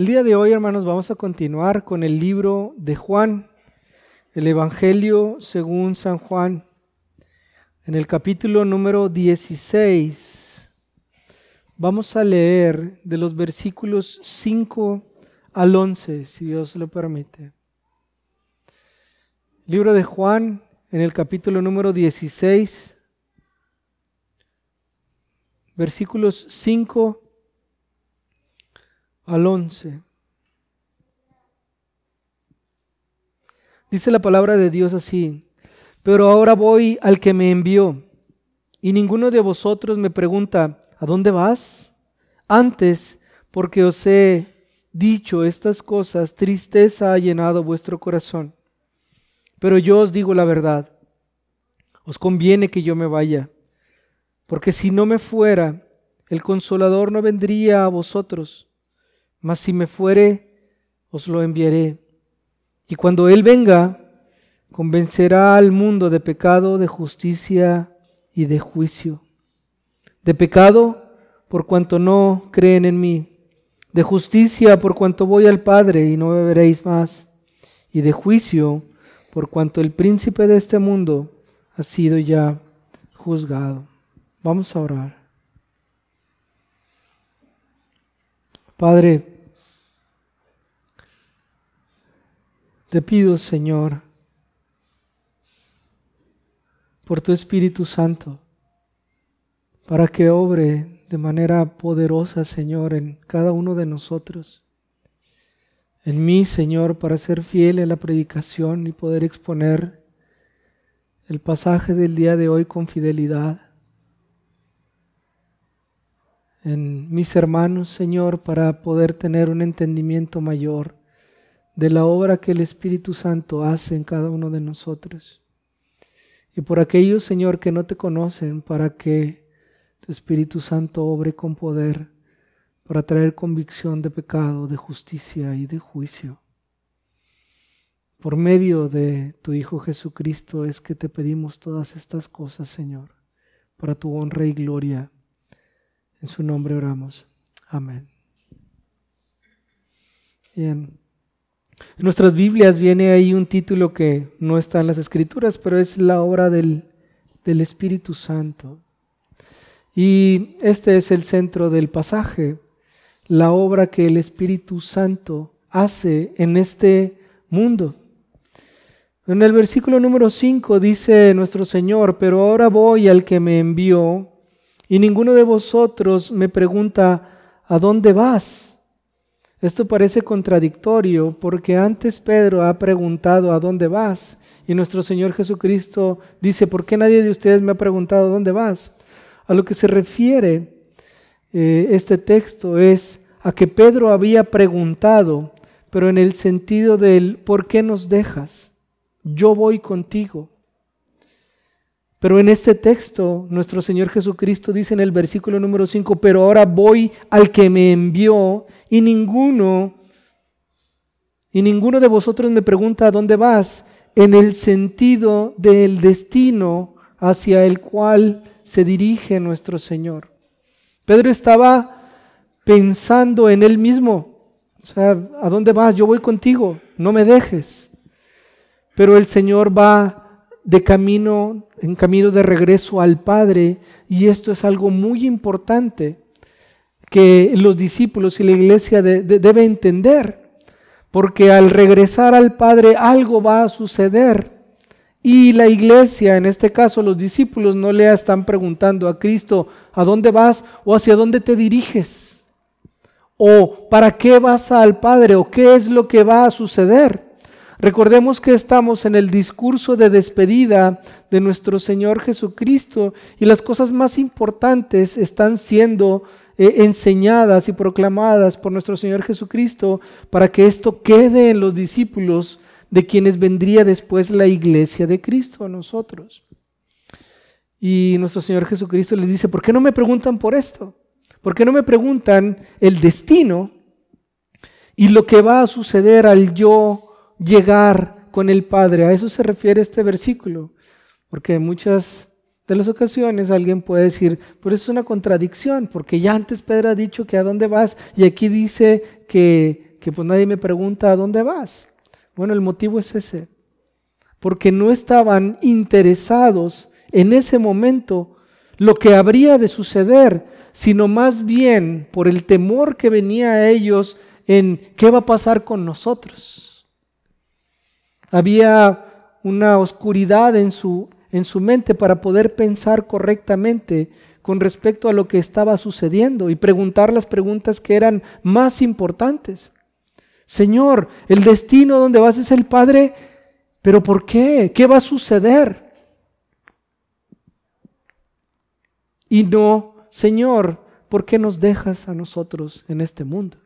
El día de hoy, hermanos, vamos a continuar con el libro de Juan, el Evangelio según San Juan, en el capítulo número 16. Vamos a leer de los versículos 5 al 11, si Dios lo permite. Libro de Juan, en el capítulo número 16, versículos 5 al 11. Dice la palabra de Dios así, pero ahora voy al que me envió, y ninguno de vosotros me pregunta, ¿a dónde vas? Antes, porque os he dicho estas cosas, tristeza ha llenado vuestro corazón. Pero yo os digo la verdad, os conviene que yo me vaya, porque si no me fuera, el consolador no vendría a vosotros mas si me fuere, os lo enviaré. Y cuando Él venga, convencerá al mundo de pecado, de justicia y de juicio. De pecado, por cuanto no creen en mí. De justicia, por cuanto voy al Padre y no me veréis más. Y de juicio, por cuanto el príncipe de este mundo ha sido ya juzgado. Vamos a orar. Padre, te pido, Señor, por tu Espíritu Santo, para que obre de manera poderosa, Señor, en cada uno de nosotros. En mí, Señor, para ser fiel a la predicación y poder exponer el pasaje del día de hoy con fidelidad en mis hermanos, Señor, para poder tener un entendimiento mayor de la obra que el Espíritu Santo hace en cada uno de nosotros. Y por aquellos, Señor, que no te conocen, para que tu Espíritu Santo obre con poder para traer convicción de pecado, de justicia y de juicio. Por medio de tu Hijo Jesucristo es que te pedimos todas estas cosas, Señor, para tu honra y gloria en su nombre oramos. Amén. Bien. En nuestras Biblias viene ahí un título que no está en las Escrituras, pero es la obra del, del Espíritu Santo. Y este es el centro del pasaje, la obra que el Espíritu Santo hace en este mundo. En el versículo número 5 dice nuestro Señor, pero ahora voy al que me envió y ninguno de vosotros me pregunta, ¿a dónde vas? Esto parece contradictorio porque antes Pedro ha preguntado, ¿a dónde vas? Y nuestro Señor Jesucristo dice, ¿por qué nadie de ustedes me ha preguntado, ¿a dónde vas? A lo que se refiere eh, este texto es a que Pedro había preguntado, pero en el sentido del, ¿por qué nos dejas? Yo voy contigo. Pero en este texto, nuestro Señor Jesucristo dice en el versículo número 5, pero ahora voy al que me envió y ninguno, y ninguno de vosotros me pregunta a dónde vas, en el sentido del destino hacia el cual se dirige nuestro Señor. Pedro estaba pensando en él mismo, o sea, ¿a dónde vas? Yo voy contigo, no me dejes. Pero el Señor va de camino, en camino de regreso al Padre, y esto es algo muy importante que los discípulos y la iglesia debe entender, porque al regresar al Padre algo va a suceder. Y la iglesia, en este caso los discípulos, no le están preguntando a Cristo, ¿a dónde vas o hacia dónde te diriges? ¿O para qué vas al Padre? ¿O qué es lo que va a suceder? Recordemos que estamos en el discurso de despedida de nuestro Señor Jesucristo y las cosas más importantes están siendo eh, enseñadas y proclamadas por nuestro Señor Jesucristo para que esto quede en los discípulos de quienes vendría después la iglesia de Cristo, nosotros. Y nuestro Señor Jesucristo les dice, ¿por qué no me preguntan por esto? ¿Por qué no me preguntan el destino y lo que va a suceder al yo llegar con el Padre. A eso se refiere este versículo, porque en muchas de las ocasiones alguien puede decir, pero es una contradicción, porque ya antes Pedro ha dicho que a dónde vas y aquí dice que que pues nadie me pregunta a dónde vas. Bueno, el motivo es ese, porque no estaban interesados en ese momento lo que habría de suceder, sino más bien por el temor que venía a ellos en qué va a pasar con nosotros. Había una oscuridad en su, en su mente para poder pensar correctamente con respecto a lo que estaba sucediendo y preguntar las preguntas que eran más importantes. Señor, el destino donde vas es el Padre, pero ¿por qué? ¿Qué va a suceder? Y no, Señor, ¿por qué nos dejas a nosotros en este mundo?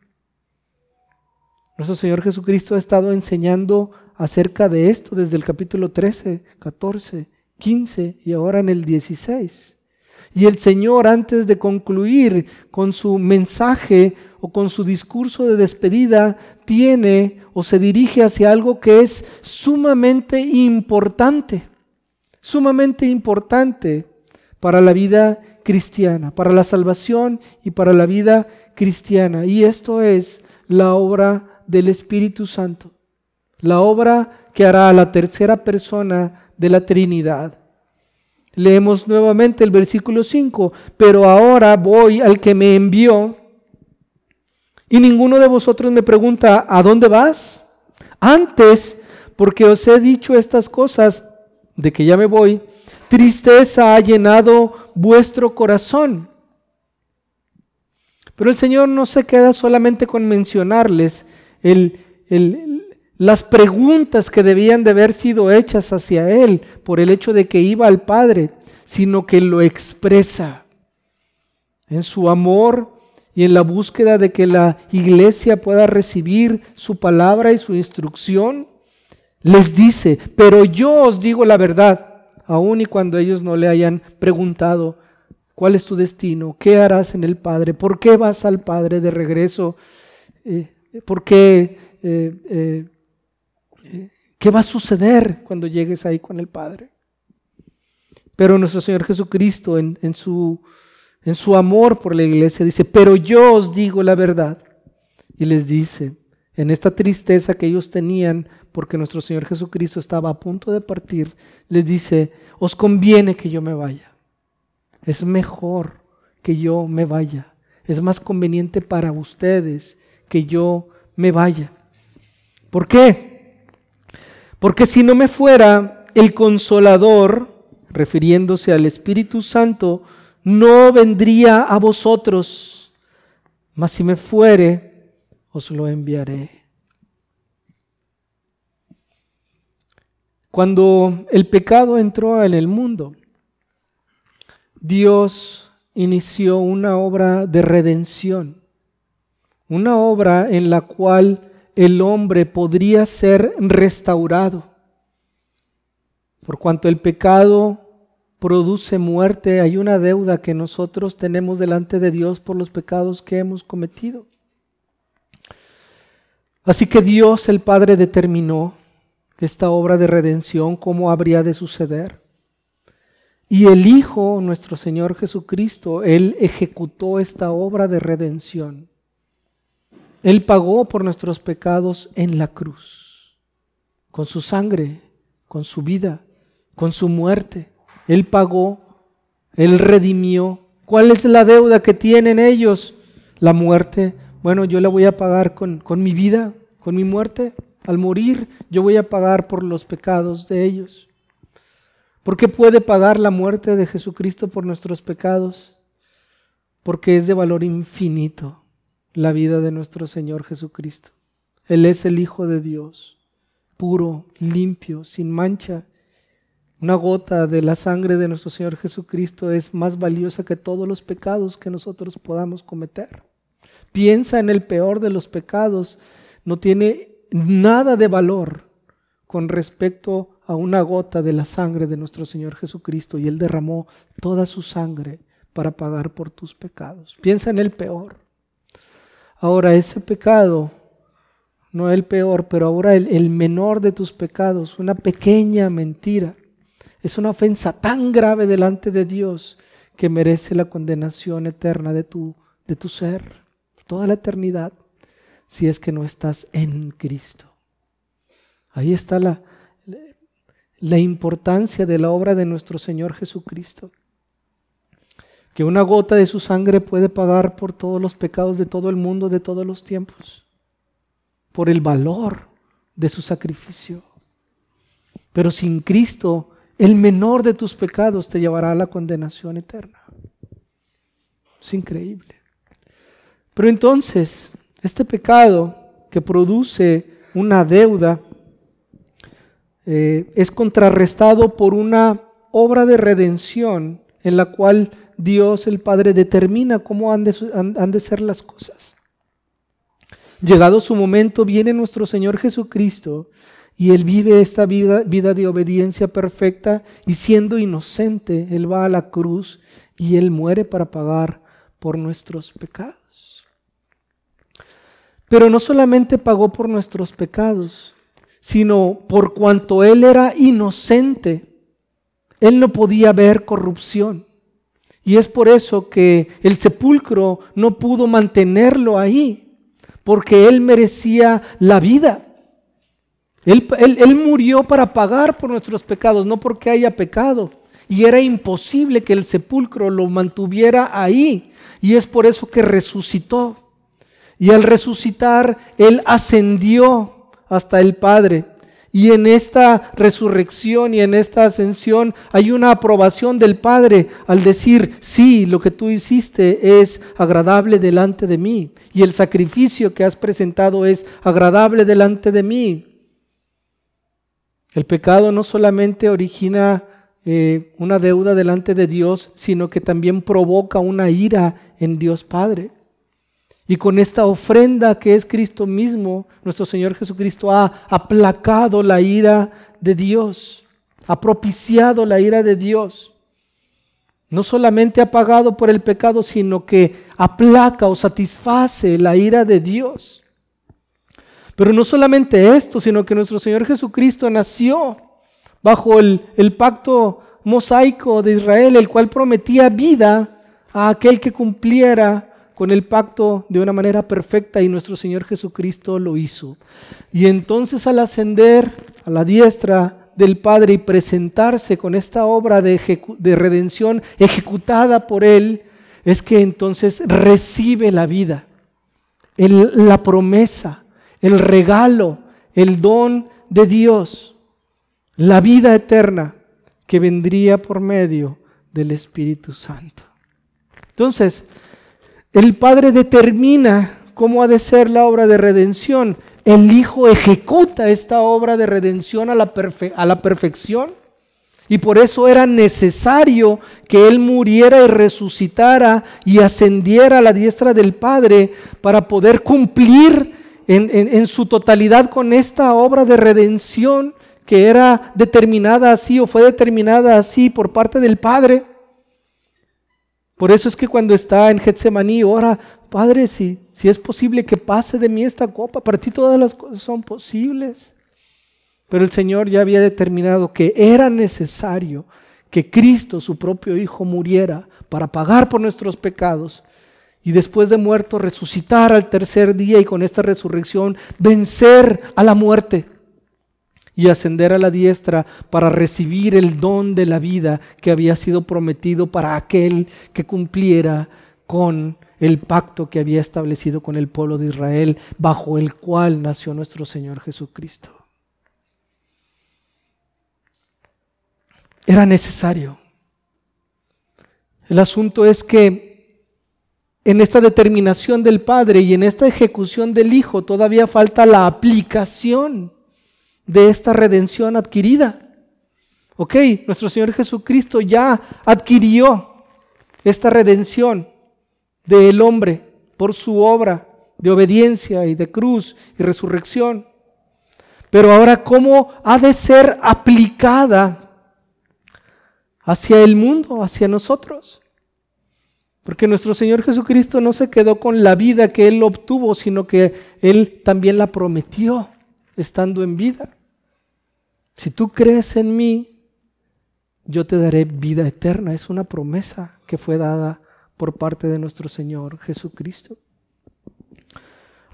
Nuestro Señor Jesucristo ha estado enseñando acerca de esto desde el capítulo 13, 14, 15 y ahora en el 16. Y el Señor, antes de concluir con su mensaje o con su discurso de despedida, tiene o se dirige hacia algo que es sumamente importante, sumamente importante para la vida cristiana, para la salvación y para la vida cristiana. Y esto es la obra del Espíritu Santo la obra que hará la tercera persona de la Trinidad. Leemos nuevamente el versículo 5, pero ahora voy al que me envió y ninguno de vosotros me pregunta, ¿a dónde vas? Antes, porque os he dicho estas cosas, de que ya me voy, tristeza ha llenado vuestro corazón. Pero el Señor no se queda solamente con mencionarles el, el, las preguntas que debían de haber sido hechas hacia él por el hecho de que iba al Padre, sino que lo expresa en su amor y en la búsqueda de que la iglesia pueda recibir su palabra y su instrucción. Les dice, pero yo os digo la verdad, aun y cuando ellos no le hayan preguntado, ¿cuál es tu destino? ¿Qué harás en el Padre? ¿Por qué vas al Padre de regreso? Eh, ¿Por qué eh, eh, ¿Qué va a suceder cuando llegues ahí con el Padre? Pero nuestro Señor Jesucristo en, su, en su amor por la iglesia dice, pero yo os digo la verdad. Y les dice, en esta tristeza que ellos tenían porque nuestro Señor Jesucristo estaba a punto de partir, les dice, os conviene que yo me vaya. Es mejor que yo me vaya. Es más conveniente para ustedes que yo me vaya. ¿Por qué? Porque si no me fuera el consolador, refiriéndose al Espíritu Santo, no vendría a vosotros, mas si me fuere, os lo enviaré. Cuando el pecado entró en el mundo, Dios inició una obra de redención, una obra en la cual el hombre podría ser restaurado. Por cuanto el pecado produce muerte, hay una deuda que nosotros tenemos delante de Dios por los pecados que hemos cometido. Así que Dios el Padre determinó esta obra de redención, cómo habría de suceder. Y el Hijo, nuestro Señor Jesucristo, Él ejecutó esta obra de redención. Él pagó por nuestros pecados en la cruz, con su sangre, con su vida, con su muerte. Él pagó, Él redimió. ¿Cuál es la deuda que tienen ellos? La muerte. Bueno, yo la voy a pagar con, con mi vida, con mi muerte. Al morir, yo voy a pagar por los pecados de ellos. ¿Por qué puede pagar la muerte de Jesucristo por nuestros pecados? Porque es de valor infinito la vida de nuestro Señor Jesucristo. Él es el Hijo de Dios, puro, limpio, sin mancha. Una gota de la sangre de nuestro Señor Jesucristo es más valiosa que todos los pecados que nosotros podamos cometer. Piensa en el peor de los pecados, no tiene nada de valor con respecto a una gota de la sangre de nuestro Señor Jesucristo y Él derramó toda su sangre para pagar por tus pecados. Piensa en el peor. Ahora ese pecado, no el peor, pero ahora el, menor de tus pecados, una pequeña mentira, es una ofensa tan grave delante de Dios que merece la condenación eterna de tu, de tu ser, toda la eternidad. si es que no estás en Cristo. Ahí está la, la importancia de la obra de nuestro Señor Jesucristo. Que una gota de su sangre puede pagar por todos los pecados de todo el mundo, de todos los tiempos. Por el valor de su sacrificio. Pero sin Cristo, el menor de tus pecados te llevará a la condenación eterna. Es increíble. Pero entonces, este pecado que produce una deuda eh, es contrarrestado por una obra de redención en la cual Dios el Padre determina cómo han de, ser las cosas. Llegado su momento, viene nuestro Señor Jesucristo y Él vive esta vida, vida de obediencia perfecta y siendo inocente, Él va a la cruz y Él muere para pagar por nuestros pecados. Pero no solamente pagó por nuestros pecados, sino por cuanto él era inocente, él no podía ver corrupción. Y es por eso que el sepulcro no pudo mantenerlo ahí, porque él merecía la vida. Él, murió para pagar por nuestros pecados, no porque haya pecado. Y era imposible que el sepulcro lo mantuviera ahí. Y es por eso que resucitó. Y al resucitar, Él ascendió hasta el Padre. Y en esta resurrección y en esta ascensión hay una aprobación del Padre al decir, sí, lo que tú hiciste es agradable delante de mí. Y el sacrificio que has presentado es agradable delante de mí. El pecado no solamente origina eh, una deuda delante de Dios, sino que también provoca una ira en Dios Padre. Y con esta ofrenda que es Cristo mismo, nuestro Señor Jesucristo ha aplacado la ira de Dios, ha propiciado la ira de Dios. No solamente ha pagado por el pecado, sino que aplaca o satisface la ira de Dios. Pero no solamente esto, sino que nuestro Señor Jesucristo nació bajo el, el pacto mosaico de Israel, el cual prometía vida a aquel que cumpliera con el pacto de una manera perfecta y nuestro Señor Jesucristo lo hizo. Y entonces al ascender a la diestra del Padre y presentarse con esta obra de, redención ejecutada por Él, es que entonces recibe la vida, la promesa, el regalo, el don de Dios, la vida eterna que vendría por medio del Espíritu Santo. Entonces, el Padre determina cómo ha de ser la obra de redención. El Hijo ejecuta esta obra de redención a la, perfección. Y por eso era necesario que Él muriera y resucitara y ascendiera a la diestra del Padre para poder cumplir en, su totalidad con esta obra de redención que era determinada así o fue determinada así por parte del Padre. Por eso es que cuando está en Getsemaní, ora, Padre, si, si es posible que pase de mí esta copa, para ti todas las cosas son posibles. Pero el Señor ya había determinado que era necesario que Cristo, su propio Hijo, muriera para pagar por nuestros pecados y después de muerto resucitar al tercer día y con esta resurrección vencer a la muerte y ascender a la diestra para recibir el don de la vida que había sido prometido para aquel que cumpliera con el pacto que había establecido con el pueblo de Israel, bajo el cual nació nuestro Señor Jesucristo. Era necesario. El asunto es que en esta determinación del Padre y en esta ejecución del Hijo todavía falta la aplicación de esta redención adquirida. Ok, nuestro Señor Jesucristo ya adquirió esta redención del hombre por su obra de obediencia y de cruz y resurrección. Pero ahora, ¿cómo ha de ser aplicada hacia el mundo, hacia nosotros? Porque nuestro Señor Jesucristo no se quedó con la vida que Él obtuvo, sino que Él también la prometió estando en vida. Si tú crees en mí, yo te daré vida eterna. Es una promesa que fue dada por parte de nuestro Señor Jesucristo.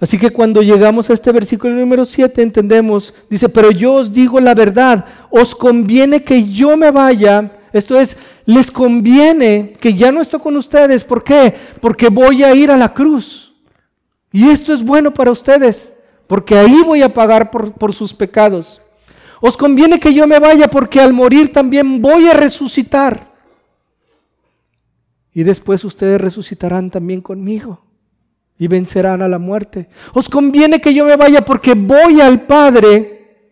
Así que cuando llegamos a este versículo número 7 entendemos, dice, pero yo os digo la verdad, os conviene que yo me vaya, esto es, les conviene que ya no estoy con ustedes, ¿por qué? Porque voy a ir a la cruz. Y esto es bueno para ustedes, porque ahí voy a pagar por, por sus pecados. Os conviene que yo me vaya porque al morir también voy a resucitar. Y después ustedes resucitarán también conmigo y vencerán a la muerte. Os conviene que yo me vaya porque voy al Padre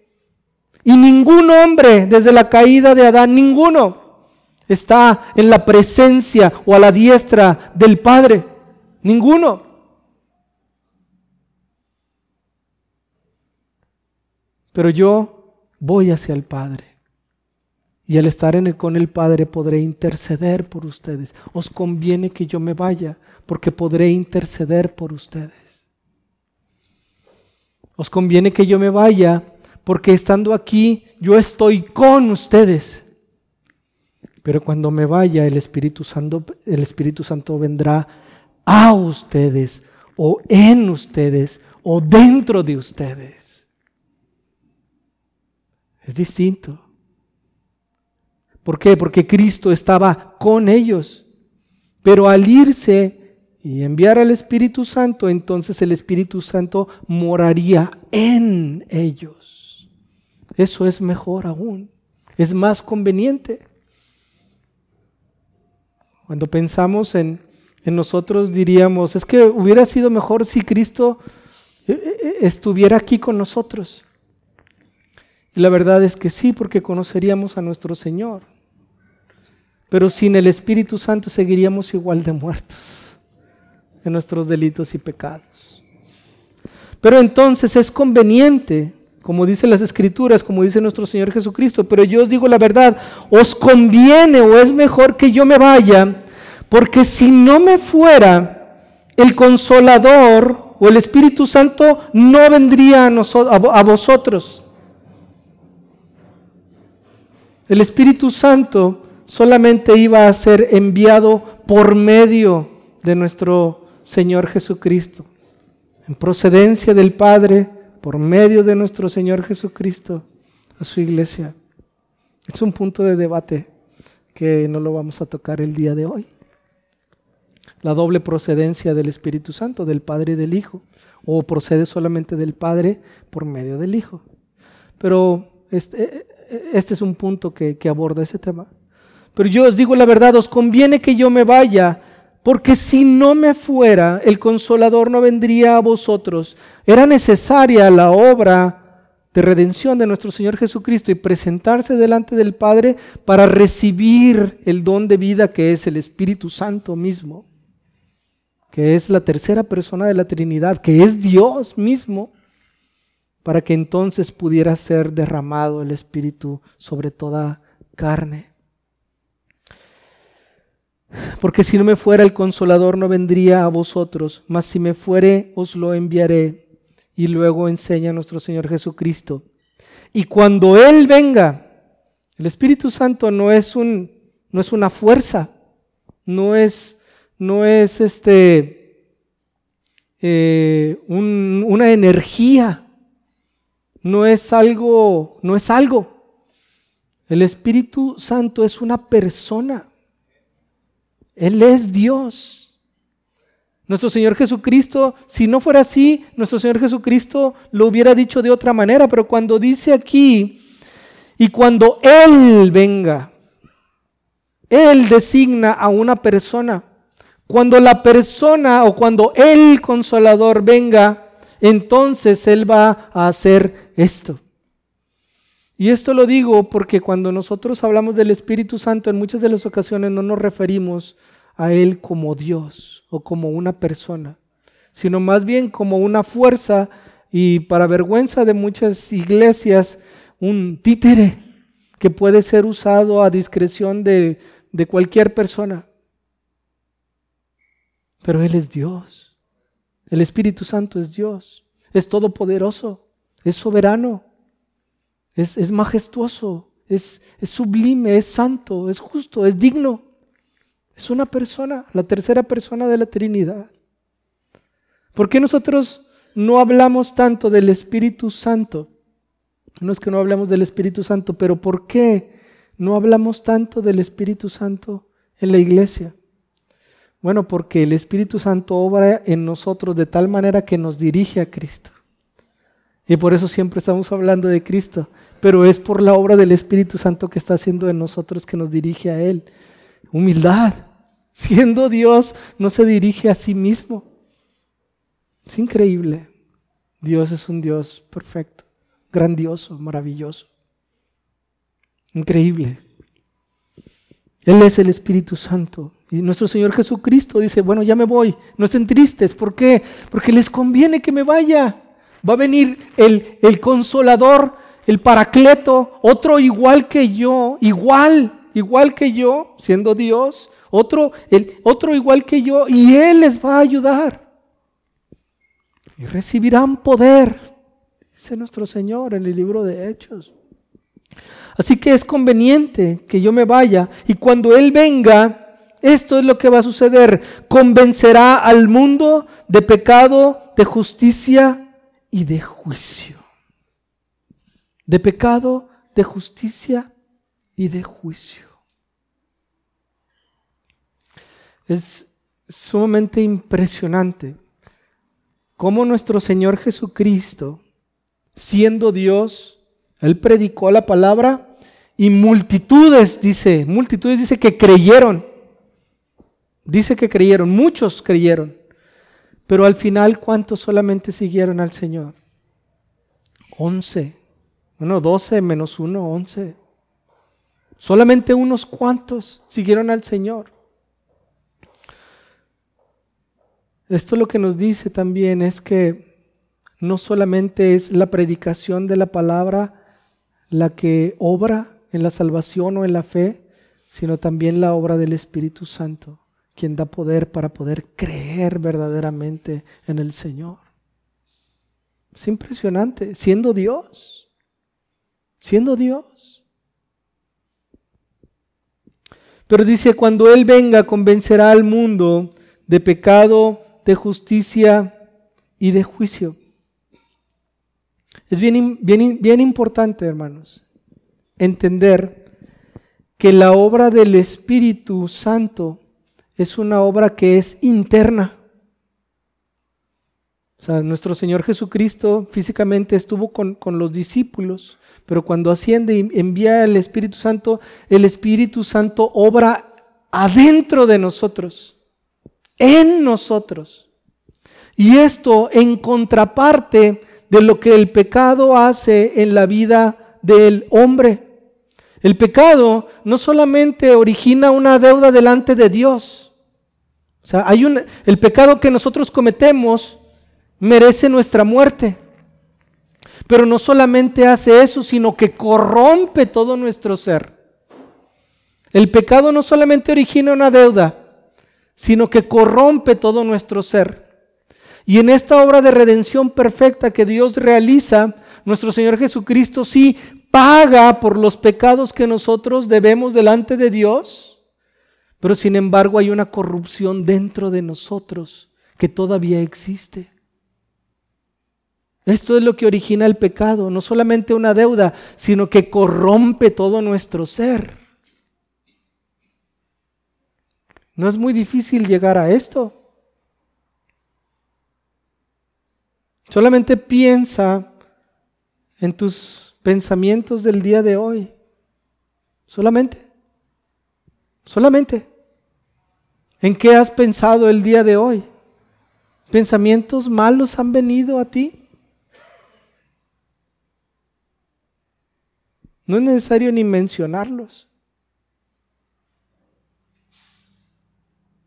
y ningún hombre desde la caída de Adán, ninguno está en la presencia o a la diestra del Padre. Ninguno. Pero yo voy hacia el Padre. Y al estar con el Padre podré interceder por ustedes. Os conviene que yo me vaya porque podré interceder por ustedes. Os conviene que yo me vaya, porque estando aquí yo estoy con ustedes. Pero cuando me vaya, el Espíritu Santo, el Espíritu Santo vendrá a ustedes, o en ustedes, o dentro de ustedes. Es distinto. ¿Por qué? Porque Cristo estaba con ellos. Pero al irse, y enviar al Espíritu Santo, entonces el Espíritu Santo moraría en ellos. Eso es mejor aún, es más conveniente. Cuando pensamos en, nosotros diríamos, es que hubiera sido mejor si Cristo eh, eh, estuviera aquí con nosotros. La verdad es que sí, porque conoceríamos a nuestro Señor. Pero sin el Espíritu Santo seguiríamos igual de muertos de nuestros delitos y pecados. Pero entonces es conveniente, como dicen las escrituras, como dice nuestro Señor Jesucristo, pero yo os digo la verdad, os conviene o es mejor que yo me vaya, porque si no me fuera, el consolador o el Espíritu Santo no vendría a, a vosotros. El Espíritu Santo solamente iba a ser enviado por medio de nuestro Señor Jesucristo, en procedencia del Padre, por medio de nuestro Señor Jesucristo, a su iglesia. Es un punto de debate que no lo vamos a tocar el día de hoy. La doble procedencia del Espíritu Santo, del Padre y del Hijo, o procede solamente del Padre por medio del Hijo. Pero este, este es un punto que, aborda ese tema. Pero yo os digo la verdad, os conviene que yo me vaya porque si no me fuera, el consolador no vendría a vosotros. Era necesaria la obra de redención de nuestro Señor Jesucristo y presentarse delante del Padre para recibir el don de vida que es el Espíritu Santo mismo, que es la tercera persona de la Trinidad, que es Dios mismo, para que entonces pudiera ser derramado el Espíritu sobre toda carne. Porque si no me fuera el consolador no vendría a vosotros, mas si me fuere os lo enviaré. Y luego enseña nuestro Señor Jesucristo. Y cuando Él venga, el Espíritu Santo no es, un, no es una fuerza, no es, no es este, eh, una energía, no es algo, no es algo. El Espíritu Santo es una persona. Él es Dios. Nuestro Señor Jesucristo, si no fuera así, nuestro Señor Jesucristo lo hubiera dicho de otra manera, pero cuando dice aquí, y cuando Él venga, Él designa a una persona. Cuando la persona o cuando el consolador venga, entonces Él va a hacer esto. Y esto lo digo porque cuando nosotros hablamos del Espíritu Santo, en muchas de las ocasiones no nos referimos a Él como Dios o como una persona, sino más bien como una fuerza y para vergüenza de muchas iglesias, un títere que puede ser usado a discreción de, de cualquier persona. Pero Él es Dios. El Espíritu Santo es Dios. Es todopoderoso. Es soberano. Es, es majestuoso. Es, es sublime. Es santo. Es justo. Es digno. Es una persona, la tercera persona de la Trinidad. ¿Por qué nosotros no hablamos tanto del Espíritu Santo? No es que no hablemos del Espíritu Santo, pero ¿por qué no hablamos tanto del Espíritu Santo en la iglesia? Bueno, porque el Espíritu Santo obra en nosotros de tal manera que nos dirige a Cristo. Y por eso siempre estamos hablando de Cristo. Pero es por la obra del Espíritu Santo que está haciendo en nosotros que nos dirige a Él. Humildad. Siendo Dios, no se dirige a sí mismo. Es increíble. Dios es un Dios perfecto, grandioso, maravilloso. Increíble. Él es el Espíritu Santo. Y nuestro Señor Jesucristo dice, bueno, ya me voy. No estén tristes. ¿Por qué? Porque les conviene que me vaya. Va a venir el, el consolador, el paracleto, otro igual que yo, igual, igual que yo, siendo Dios, otro, el, otro igual que yo, y Él les va a ayudar. Y recibirán poder, dice nuestro Señor en el libro de Hechos. Así que es conveniente que yo me vaya y cuando Él venga, esto es lo que va a suceder. Convencerá al mundo de pecado, de justicia y de juicio. De pecado, de justicia y de juicio. Es sumamente impresionante cómo nuestro Señor Jesucristo, siendo Dios, Él predicó la palabra y multitudes, dice, multitudes dice que creyeron. Dice que creyeron, muchos creyeron. Pero al final, ¿cuántos solamente siguieron al Señor? Once. Bueno, doce menos uno, once. Solamente unos cuantos siguieron al Señor. Esto lo que nos dice también es que no solamente es la predicación de la palabra la que obra en la salvación o en la fe, sino también la obra del Espíritu Santo quien da poder para poder creer verdaderamente en el Señor. Es impresionante, siendo Dios, siendo Dios. Pero dice, cuando Él venga, convencerá al mundo de pecado, de justicia y de juicio. Es bien, bien, bien importante, hermanos, entender que la obra del Espíritu Santo es una obra que es interna. O sea, nuestro Señor Jesucristo físicamente estuvo con, los discípulos, pero cuando asciende y envía el Espíritu Santo, el Espíritu Santo obra adentro de nosotros, en nosotros. Y esto en contraparte de lo que el pecado hace en la vida del hombre. El pecado no solamente origina una deuda delante de Dios, o sea, hay un, el pecado que nosotros cometemos merece nuestra muerte. Pero no solamente hace eso, sino que corrompe todo nuestro ser. El pecado no solamente origina una deuda, sino que corrompe todo nuestro ser. Y en esta obra de redención perfecta que Dios realiza, nuestro Señor Jesucristo sí paga por los pecados que nosotros debemos delante de Dios pero sin embargo hay una corrupción dentro de nosotros que todavía existe. Esto es lo que origina el pecado, no solamente una deuda, sino que corrompe todo nuestro ser. No es muy difícil llegar a esto. Solamente piensa en tus pensamientos del día de hoy. Solamente. Solamente. ¿En qué has pensado el día de hoy? ¿Pensamientos malos han venido a ti? No es necesario ni mencionarlos.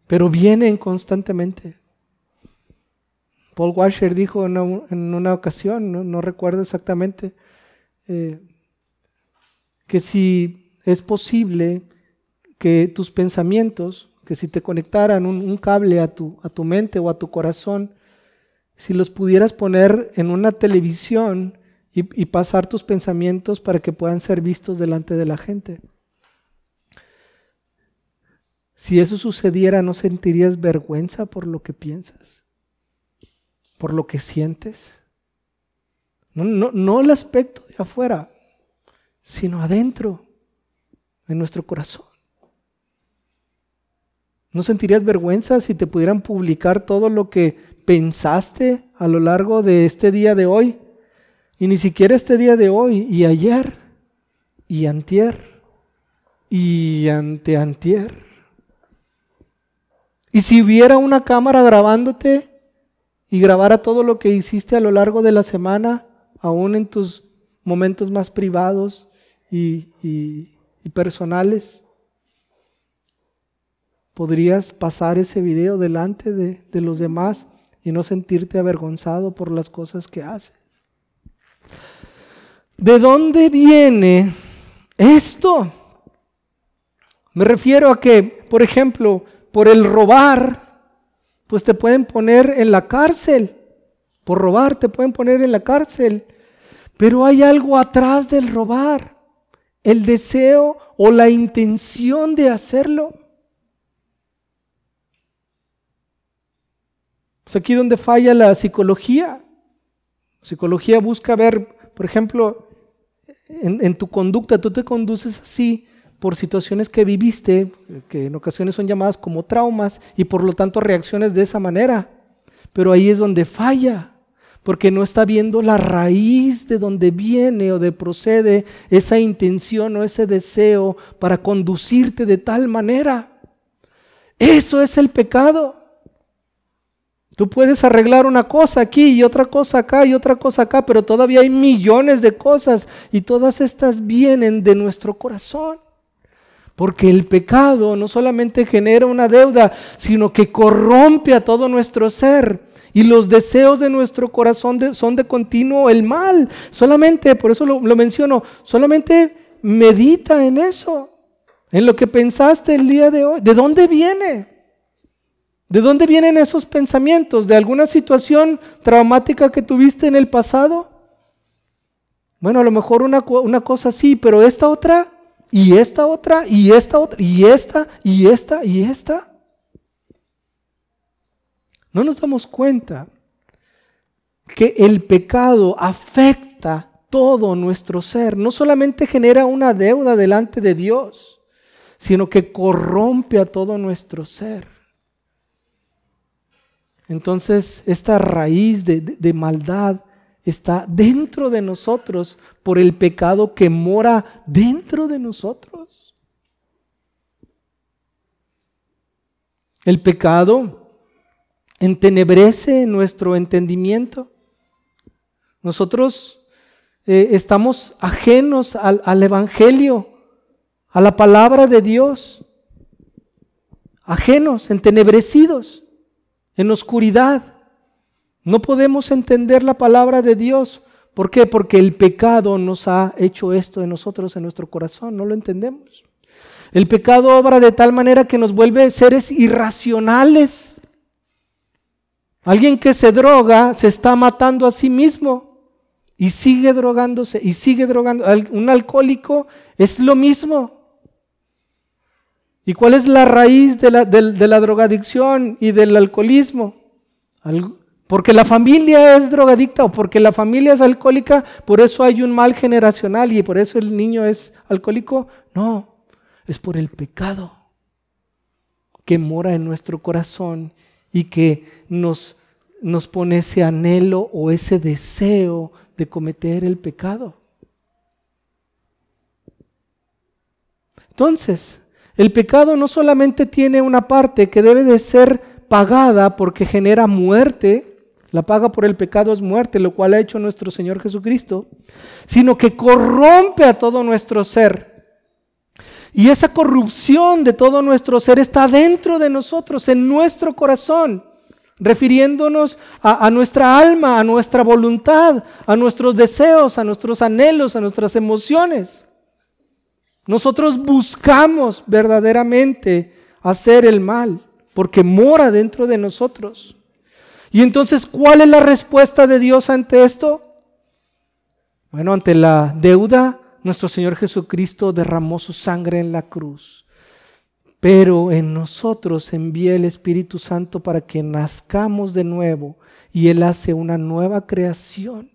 Pero vienen constantemente. Paul Washer dijo en una, ocasión, no, recuerdo exactamente, eh, que si es posible que tus pensamientos, que si te conectaran un, cable a tu, a tu mente o a tu corazón, si los pudieras poner en una televisión y, y pasar tus pensamientos para que puedan ser vistos delante de la gente. Si eso sucediera, ¿no sentirías vergüenza por lo que piensas? por lo que sientes. No, no, no el aspecto de afuera, sino adentro, en nuestro corazón. ¿No sentirías vergüenza si te pudieran publicar todo lo que pensaste a lo largo de este día de hoy? Y ni siquiera este día de hoy, y ayer, y antier, y anteantier. Y si hubiera una cámara grabándote y grabara todo lo que hiciste a lo largo de la semana, aún en tus momentos más privados y, y personales, podrías pasar ese video delante de, de los demás y no sentirte avergonzado por las cosas que haces. ¿De dónde viene esto? Me refiero a que, por ejemplo, por el robar, pues te pueden poner en la cárcel. Por robar te pueden poner en la cárcel. Pero hay algo atrás del robar. El deseo o la intención de hacerlo. Es aquí donde falla la psicología. Psicología busca ver, por ejemplo, en, tu conducta, tú te conduces así por situaciones que viviste, que en ocasiones son llamadas como traumas, y por lo tanto reacciones de esa manera. Pero ahí es donde falla, porque no está viendo la raíz de donde viene o de procede esa intención o ese deseo para conducirte de tal manera. Eso es el pecado. Tú puedes arreglar una cosa aquí y otra cosa acá y otra cosa acá, pero todavía hay millones de cosas y todas estas vienen de nuestro corazón. Porque el pecado no solamente genera una deuda, sino que corrompe a todo nuestro ser. Y los deseos de nuestro corazón son de continuo el mal. Solamente, por eso lo, lo menciono, solamente medita en eso, en lo que pensaste el día de hoy. ¿De dónde viene? ¿De dónde vienen esos pensamientos? ¿De alguna situación traumática que tuviste en el pasado? Bueno, a lo mejor una, una cosa sí, pero esta otra, y esta otra, y esta otra, y esta, y esta, y esta. No nos damos cuenta que el pecado afecta todo nuestro ser. No solamente genera una deuda delante de Dios, sino que corrompe a todo nuestro ser. Entonces, esta raíz de, maldad está dentro de nosotros por el pecado que mora dentro de nosotros. El pecado entenebrece nuestro entendimiento. Nosotros eh, estamos ajenos al, al Evangelio, a la palabra de Dios, ajenos, entenebrecidos en oscuridad. No podemos entender la palabra de Dios. ¿Por qué? Porque el pecado nos ha hecho esto en nosotros, en nuestro corazón. No lo entendemos. El pecado obra de tal manera que nos vuelve seres irracionales. Alguien que se droga se está matando a sí mismo y sigue drogándose y sigue drogando. Un alcohólico es lo mismo. ¿Y cuál es la raíz de la, drogadicción y del alcoholismo? Porque la familia es drogadicta o porque la familia es alcohólica, por eso hay un mal generacional y por eso el niño es alcohólico. No, es por el pecado que mora en nuestro corazón y que nos, nos pone ese anhelo o ese deseo de cometer el pecado. Entonces, el pecado no solamente tiene una parte que debe de ser pagada porque genera muerte, la paga por el pecado es muerte, lo cual ha hecho nuestro Señor Jesucristo, sino que corrompe a todo nuestro ser. Y esa corrupción de todo nuestro ser está dentro de nosotros, en nuestro corazón, refiriéndonos a, a, nuestra alma, a nuestra voluntad, a nuestros deseos, a nuestros anhelos, a nuestras emociones. Nosotros buscamos verdaderamente hacer el mal porque mora dentro de nosotros. Y entonces, ¿cuál es la respuesta de Dios ante esto? Bueno, ante la deuda, nuestro Señor Jesucristo derramó su sangre en la cruz. Pero en nosotros envía el Espíritu Santo para que nazcamos de nuevo y Él hace una nueva creación,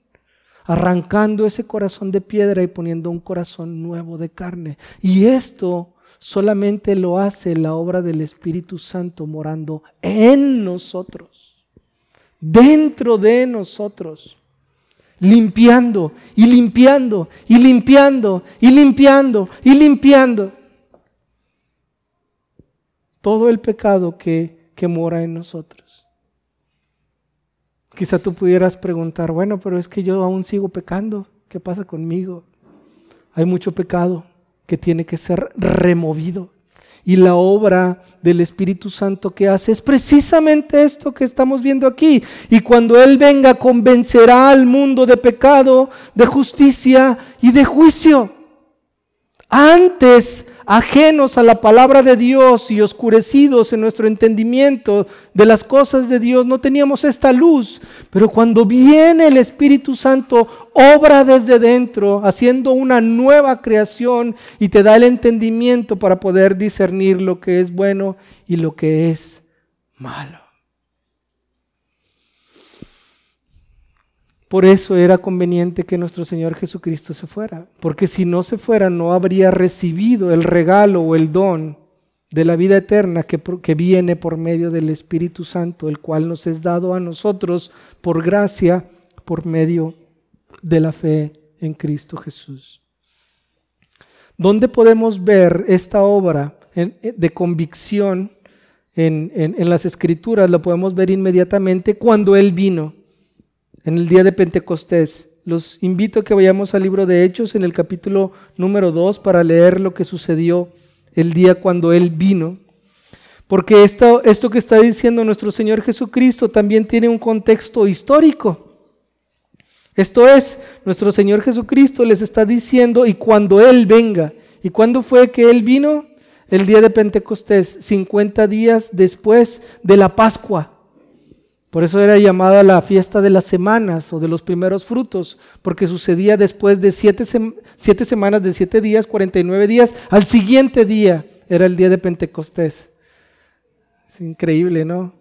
arrancando ese corazón de piedra y poniendo un corazón nuevo de carne. Y esto solamente lo hace la obra del Espíritu Santo morando en nosotros, dentro de nosotros limpiando y limpiando y limpiando y limpiando y limpiando todo el pecado que, que mora en nosotros. Quizá tú pudieras preguntar, bueno, pero es que yo aún sigo pecando, ¿qué pasa conmigo? Hay mucho pecado que tiene que ser removido. Y la obra del Espíritu Santo que hace es precisamente esto que estamos viendo aquí. Y cuando Él venga, convencerá al mundo de pecado, de justicia y de juicio. Antes ajenos a la palabra de Dios y oscurecidos en nuestro entendimiento de las cosas de Dios, no teníamos esta luz. Pero cuando viene el Espíritu Santo, obra desde dentro, haciendo una nueva creación y te da el entendimiento para poder discernir lo que es bueno y lo que es malo. Por eso era conveniente que nuestro Señor Jesucristo se fuera, porque si no se fuera no habría recibido el regalo o el don de la vida eterna que, viene por medio del Espíritu Santo, el cual nos es dado a nosotros por gracia, por medio de la fe en Cristo Jesús. ¿Dónde podemos ver esta obra de convicción en, en las Escrituras? Lo podemos ver inmediatamente cuando Él vino en el día de Pentecostés. Los invito a que vayamos al libro de Hechos en el capítulo número 2 para leer lo que sucedió el día cuando Él vino. Porque esto, esto que está diciendo nuestro Señor Jesucristo también tiene un contexto histórico. Esto es, nuestro Señor Jesucristo les está diciendo y cuando Él venga. ¿Y cuándo fue que Él vino? El día de Pentecostés, 50 días después de la Pascua. Por eso era llamada la fiesta de las semanas o de los primeros frutos, porque sucedía después de siete, semanas de siete días, 49 días. Al siguiente día era el día de Pentecostés. Es increíble, ¿no?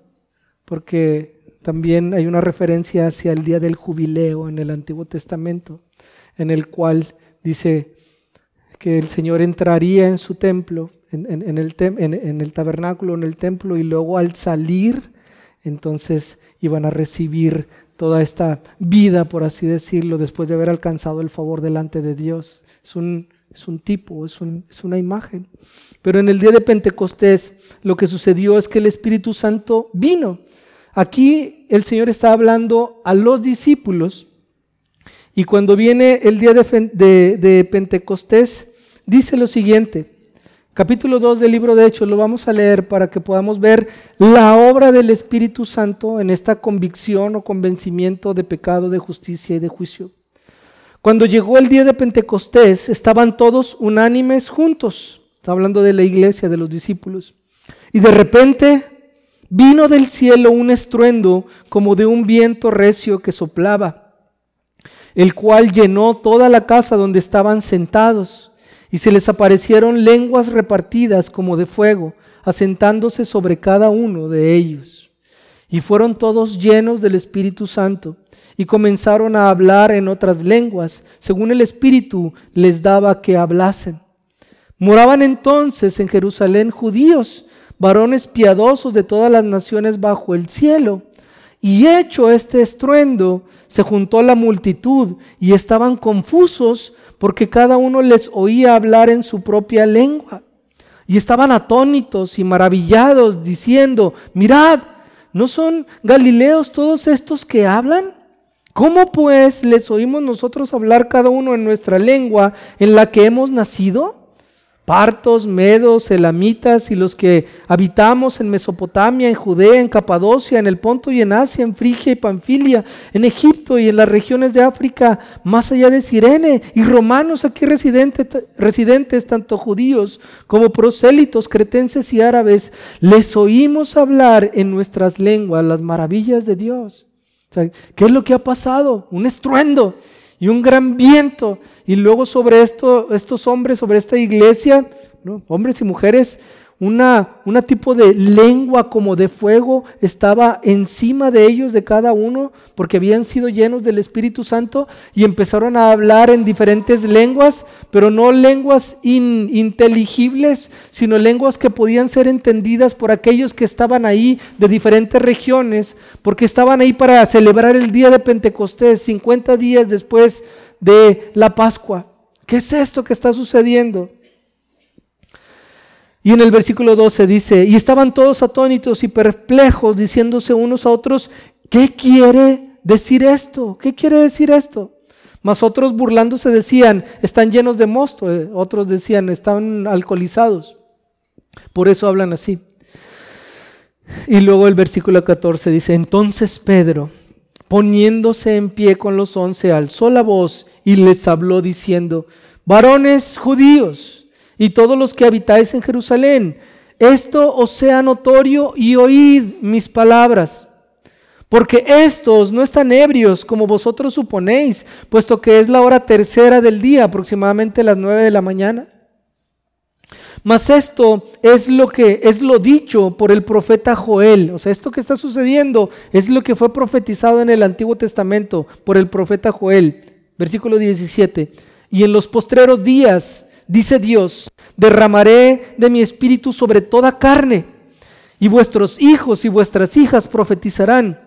Porque también hay una referencia hacia el día del jubileo en el Antiguo Testamento, en el cual dice que el Señor entraría en su templo, en, el, en el tabernáculo, en el templo, y luego al salir, entonces iban a recibir toda esta vida, por así decirlo, después de haber alcanzado el favor delante de Dios. Es un, tipo, es, una imagen. Pero en el día de Pentecostés lo que sucedió es que el Espíritu Santo vino. Aquí el Señor está hablando a los discípulos y cuando viene el día de Pentecostés dice lo siguiente, capítulo 2 del libro de Hechos, lo vamos a leer para que podamos ver la obra del Espíritu Santo en esta convicción o convencimiento de pecado, de justicia y de juicio. Cuando llegó el día de Pentecostés, estaban todos unánimes juntos. Está hablando de la iglesia, de los discípulos. Y de repente vino del cielo un estruendo como de un viento recio que soplaba, el cual llenó toda la casa donde estaban sentados y se les aparecieron lenguas repartidas como de fuego, asentándose sobre cada uno de ellos. Y fueron todos llenos del Espíritu Santo y comenzaron a hablar en otras lenguas, según el Espíritu les daba que hablasen. Moraban entonces en Jerusalén judíos, varones piadosos de todas las naciones bajo el cielo. Y hecho este estruendo, se juntó la multitud y estaban confusos porque cada uno les oía hablar en su propia lengua. Y estaban atónitos y maravillados, diciendo, mirad, ¿no son galileos todos estos que hablan? ¿Cómo pues les oímos nosotros hablar cada uno en nuestra lengua en la que hemos nacido? Partos, medos, elamitas y los que habitamos en Mesopotamia, en Judea, en Capadocia, en el Ponto y en Asia, en Frigia y Panfilia, en Egipto y en las regiones de África, más allá de Sirene, y romanos aquí residentes, residentes tanto judíos como prosélitos, cretenses y árabes, les oímos hablar en nuestras lenguas las maravillas de Dios. ¿Qué es lo que ha pasado? Un estruendo y un gran viento. Y luego sobre esto, estos hombres, sobre esta iglesia, hombres y mujeres, una, una tipo de lengua como de fuego estaba encima de ellos, de cada uno, porque habían sido llenos del Espíritu Santo y empezaron a hablar en diferentes lenguas, pero no lenguas ininteligibles, sino lenguas que podían ser entendidas por aquellos que estaban ahí de diferentes regiones, porque estaban ahí para celebrar el día de Pentecostés, 50 días después de la Pascua. ¿Qué es esto que está sucediendo? Y en el versículo 12 dice, y estaban todos atónitos y perplejos, diciéndose unos a otros, ¿qué quiere decir esto? ¿Qué quiere decir esto? Mas otros burlándose decían, están llenos de mosto. Eh, otros decían, están alcoholizados. Por eso hablan así. Y luego el versículo 14 dice, entonces Pedro, poniéndose en pie con los once, alzó la voz y les habló diciendo, varones judíos, y todos los que habitáis en Jerusalén, esto os sea notorio y oíd mis palabras. Porque estos no están ebrios como vosotros suponéis, puesto que es la hora tercera del día, aproximadamente las nueve de la mañana. Mas esto es lo que es lo dicho por el profeta Joel. O sea, esto que está sucediendo es lo que fue profetizado en el Antiguo Testamento por el profeta Joel. Versículo 17. Y en los postreros días dice Dios, derramaré de mi espíritu sobre toda carne, y vuestros hijos y vuestras hijas profetizarán.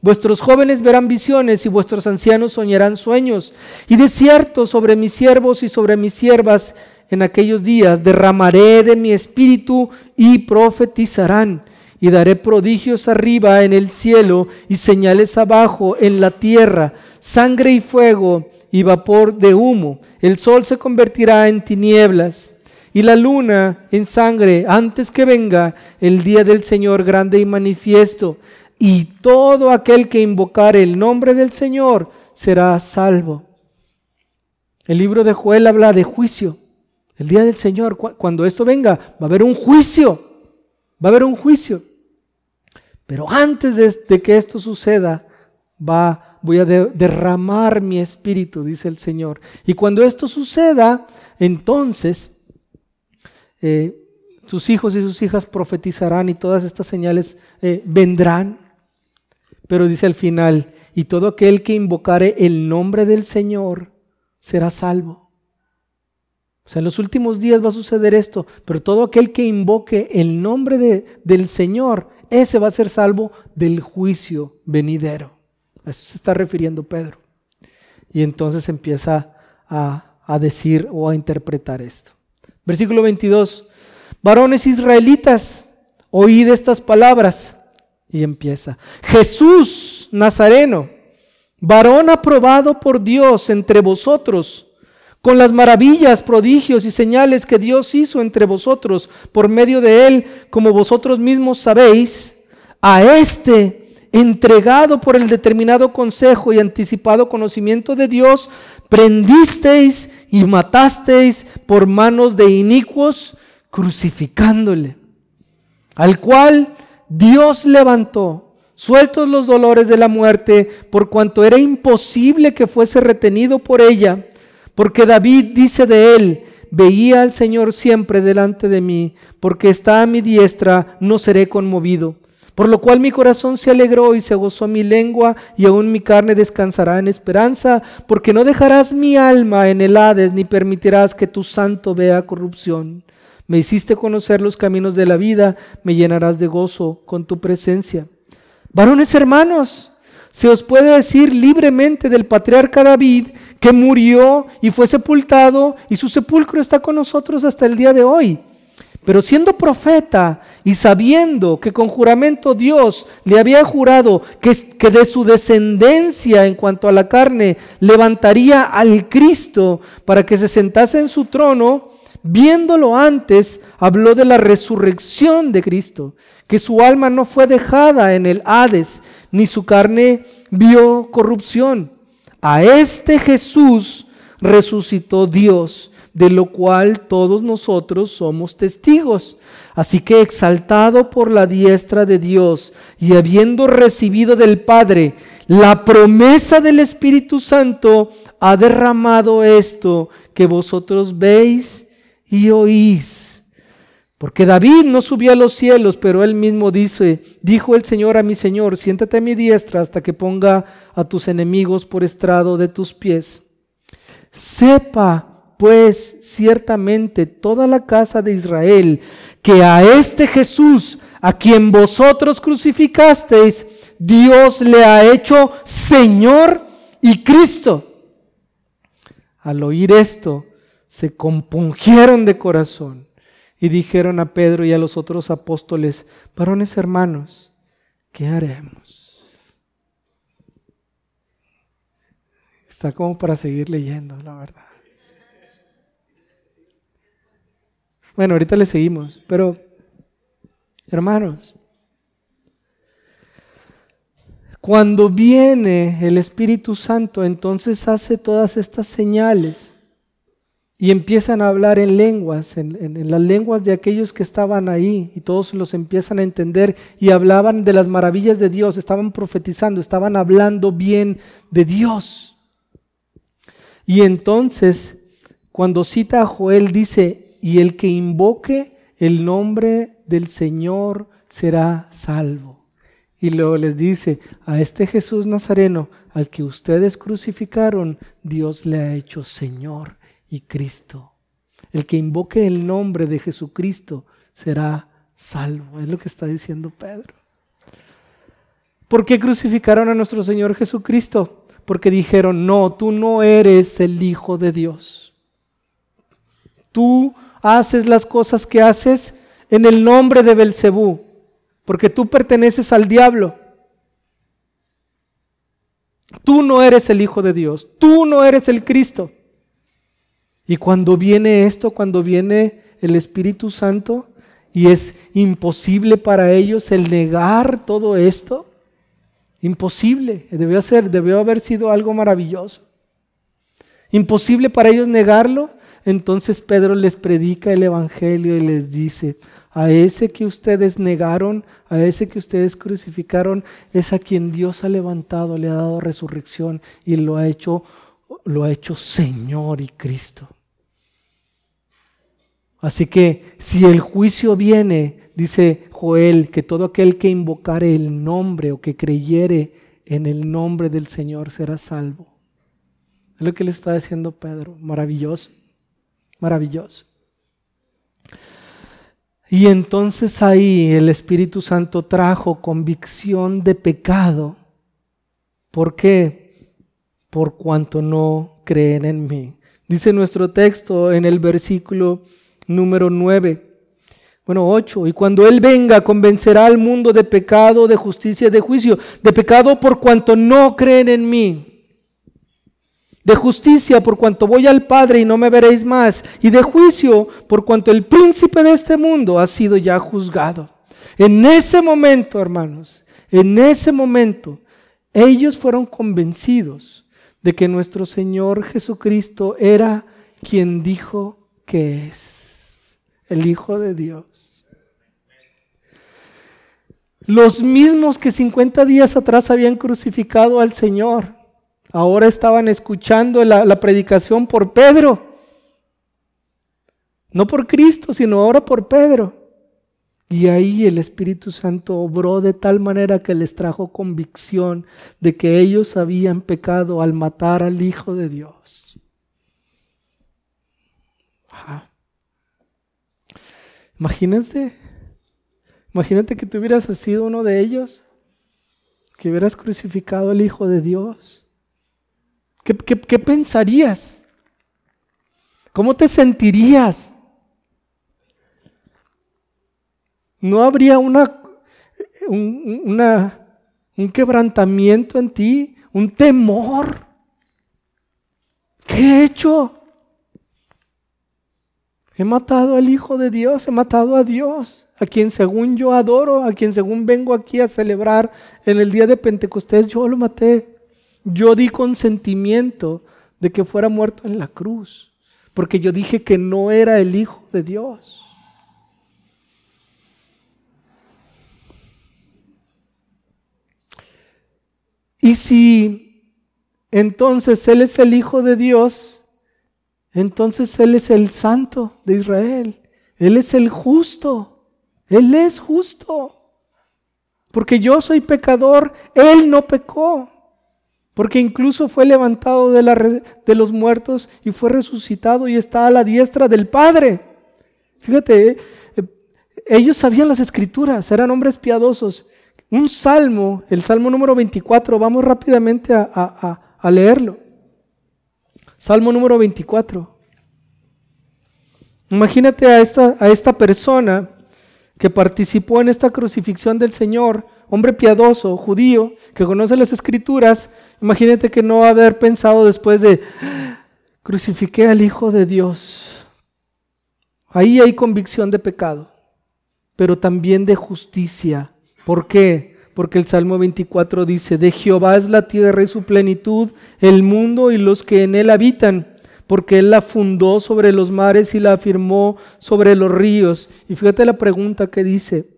Vuestros jóvenes verán visiones y vuestros ancianos soñarán sueños. Y de cierto sobre mis siervos y sobre mis siervas en aquellos días derramaré de mi espíritu y profetizarán. Y daré prodigios arriba en el cielo y señales abajo en la tierra, sangre y fuego y vapor de humo. El sol se convertirá en tinieblas y la luna en sangre antes que venga el día del Señor grande y manifiesto. Y todo aquel que invocare el nombre del Señor será salvo. El libro de Joel habla de juicio. El día del Señor, cuando esto venga, va a haber un juicio. Va a haber un juicio. Pero antes de, que esto suceda, va voy a derramar mi espíritu, dice el Señor. Y cuando esto suceda, entonces eh, sus hijos y sus hijas profetizarán y todas estas señales eh, vendrán. Pero dice al final, y todo aquel que invocare el nombre del Señor será salvo. O sea, en los últimos días va a suceder esto, pero todo aquel que invoque el nombre de, del Señor, ese va a ser salvo del juicio venidero. A eso se está refiriendo Pedro. Y entonces empieza a, decir o a interpretar esto. Versículo 22. Varones israelitas, oíd estas palabras. Y empieza. Jesús Nazareno, varón aprobado por Dios entre vosotros, con las maravillas, prodigios y señales que Dios hizo entre vosotros por medio de él, como vosotros mismos sabéis, a este entregado por el determinado consejo y anticipado conocimiento de Dios, prendisteis y matasteis por manos de inicuos, crucificándole, al cual Dios levantó, sueltos los dolores de la muerte, por cuanto era imposible que fuese retenido por ella, porque David dice de él, veía al Señor siempre delante de mí, porque está a mi diestra, no seré conmovido. Por lo cual mi corazón se alegró y se gozó mi lengua, y aún mi carne descansará en esperanza, porque no dejarás mi alma en el Hades, ni permitirás que tu santo vea corrupción. Me hiciste conocer los caminos de la vida, me llenarás de gozo con tu presencia. Varones hermanos, se os puede decir libremente del patriarca David que murió y fue sepultado, y su sepulcro está con nosotros hasta el día de hoy. Pero siendo profeta y sabiendo que con juramento Dios le había jurado que, que, de su descendencia en cuanto a la carne levantaría al Cristo para que se sentase en su trono, viéndolo antes, habló de la resurrección de Cristo, que su alma no fue dejada en el Hades, ni su carne vio corrupción. A este Jesús resucitó Dios de lo cual todos nosotros somos testigos. Así que exaltado por la diestra de Dios y habiendo recibido del Padre la promesa del Espíritu Santo, ha derramado esto que vosotros veis y oís. Porque David no subió a los cielos, pero él mismo dice, dijo el Señor a mi Señor, siéntate a mi diestra hasta que ponga a tus enemigos por estrado de tus pies. Sepa pues ciertamente toda la casa de Israel que a este Jesús, a quien vosotros crucificasteis, Dios le ha hecho Señor y Cristo. Al oír esto, se compungieron de corazón y dijeron a Pedro y a los otros apóstoles, varones hermanos, ¿qué haremos? Está como para seguir leyendo, la verdad. Bueno, ahorita le seguimos, pero hermanos, cuando viene el Espíritu Santo, entonces hace todas estas señales y empiezan a hablar en lenguas, en, las lenguas de aquellos que estaban ahí, y todos los empiezan a entender y hablaban de las maravillas de Dios, estaban profetizando, estaban hablando bien de Dios. Y entonces, cuando cita a Joel, dice, y el que invoque el nombre del Señor será salvo. Y luego les dice, a este Jesús Nazareno, al que ustedes crucificaron, Dios le ha hecho Señor y Cristo. El que invoque el nombre de Jesucristo será salvo. Es lo que está diciendo Pedro. ¿Por qué crucificaron a nuestro Señor Jesucristo? Porque dijeron, no, tú no eres el Hijo de Dios. Tú haces las cosas que haces en el nombre de Belcebú, porque tú perteneces al diablo. Tú no eres el Hijo de Dios, tú no eres el Cristo. Y cuando viene esto, cuando viene el Espíritu Santo, y es imposible para ellos el negar todo esto, imposible, debió, ser, debió haber sido algo maravilloso. Imposible para ellos negarlo, entonces Pedro les predica el Evangelio y les dice, a ese que ustedes negaron, a ese que ustedes crucificaron, es a quien Dios ha levantado, le ha dado resurrección y lo ha hecho, lo ha hecho Señor y Cristo. Así que si el juicio viene, dice Joel, que todo aquel que invocare el nombre o que creyere en el nombre del Señor será salvo. Es lo que le está diciendo Pedro. Maravilloso, maravilloso. Y entonces ahí el Espíritu Santo trajo convicción de pecado. ¿Por qué? Por cuanto no creen en mí. Dice nuestro texto en el versículo número 9. Bueno, 8. Y cuando Él venga, convencerá al mundo de pecado, de justicia y de juicio. De pecado por cuanto no creen en mí. De justicia por cuanto voy al Padre y no me veréis más. Y de juicio por cuanto el príncipe de este mundo ha sido ya juzgado. En ese momento, hermanos, en ese momento, ellos fueron convencidos de que nuestro Señor Jesucristo era quien dijo que es el Hijo de Dios. Los mismos que 50 días atrás habían crucificado al Señor, ahora estaban escuchando la, predicación por Pedro. No por Cristo, sino ahora por Pedro. Y ahí el Espíritu Santo obró de tal manera que les trajo convicción de que ellos habían pecado al matar al Hijo de Dios. Imagínense, imagínate que tú hubieras sido uno de ellos, que hubieras crucificado al Hijo de Dios. ¿Qué, pensarías? ¿Cómo te sentirías? ¿No habría una, una, un quebrantamiento en ti? ¿Un temor? ¿Qué he hecho? He matado al Hijo de Dios, he matado a Dios, a quien según yo adoro, a quien según vengo aquí a celebrar en el día de Pentecostés, yo lo maté. Yo di consentimiento de que fuera muerto en la cruz, porque yo dije que no era el Hijo de Dios. Y si entonces Él es el Hijo de Dios, entonces Él es el santo de Israel, Él es el justo. Él es justo. Porque yo soy pecador, Él no pecó. Porque incluso fue levantado de, los muertos y fue resucitado y está a la diestra del Padre. Fíjate, eh, eh, ellos sabían las escrituras, eran hombres piadosos. Un salmo, el salmo número 24, vamos rápidamente a, a leerlo. Salmo número 24. Imagínate a esta, a esta persona que participó en esta crucifixión del Señor, hombre piadoso, judío, que conoce las escrituras, imagínate que no haber pensado después de, crucifiqué al Hijo de Dios. Ahí hay convicción de pecado, pero también de justicia. ¿Por qué? Porque el Salmo 24 dice, de Jehová es la tierra y su plenitud, el mundo y los que en él habitan porque Él la fundó sobre los mares y la afirmó sobre los ríos. Y fíjate la pregunta que dice,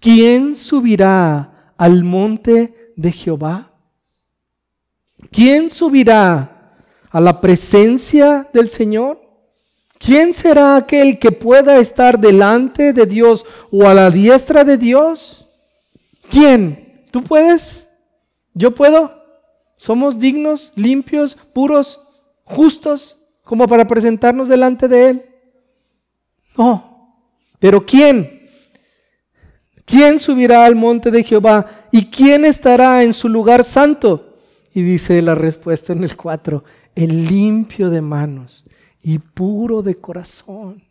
¿quién subirá al monte de Jehová? ¿Quién subirá a la presencia del Señor? ¿Quién será aquel que pueda estar delante de Dios o a la diestra de Dios? ¿Quién? ¿Tú puedes? ¿Yo puedo? ¿Somos dignos, limpios, puros? justos como para presentarnos delante de Él. No. Pero ¿quién? ¿Quién subirá al monte de Jehová? ¿Y quién estará en su lugar santo? Y dice la respuesta en el 4, el limpio de manos y puro de corazón.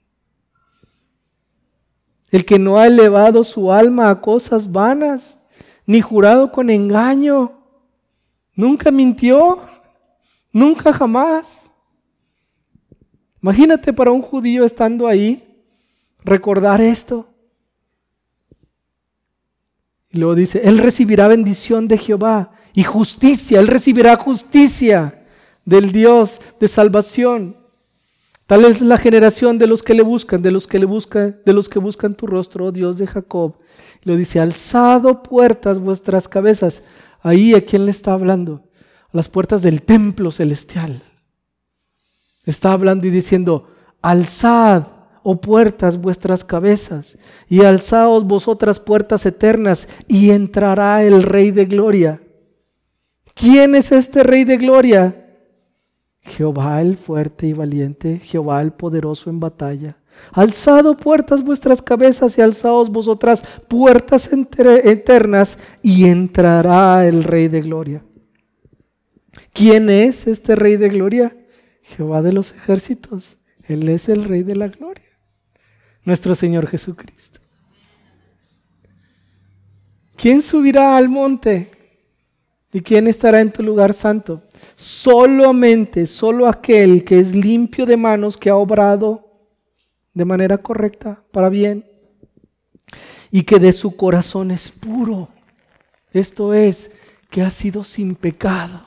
El que no ha elevado su alma a cosas vanas, ni jurado con engaño, nunca mintió, Nunca jamás. Imagínate para un judío estando ahí, recordar esto. Y luego dice, Él recibirá bendición de Jehová y justicia, Él recibirá justicia del Dios de salvación. Tal es la generación de los que le buscan, de los que le buscan, de los que buscan tu rostro, oh Dios de Jacob. Lo dice, alzado puertas vuestras cabezas. Ahí a quién le está hablando? las puertas del templo celestial. Está hablando y diciendo, alzad, oh puertas, vuestras cabezas, y alzaos vosotras puertas eternas, y entrará el Rey de Gloria. ¿Quién es este Rey de Gloria? Jehová el fuerte y valiente, Jehová el poderoso en batalla. Alzado puertas vuestras cabezas y alzaos vosotras puertas eternas, y entrará el Rey de Gloria. ¿Quién es este Rey de Gloria? Jehová de los ejércitos. Él es el Rey de la Gloria. Nuestro Señor Jesucristo. ¿Quién subirá al monte? ¿Y quién estará en tu lugar santo? Solamente, solo aquel que es limpio de manos, que ha obrado de manera correcta, para bien, y que de su corazón es puro. Esto es, que ha sido sin pecado.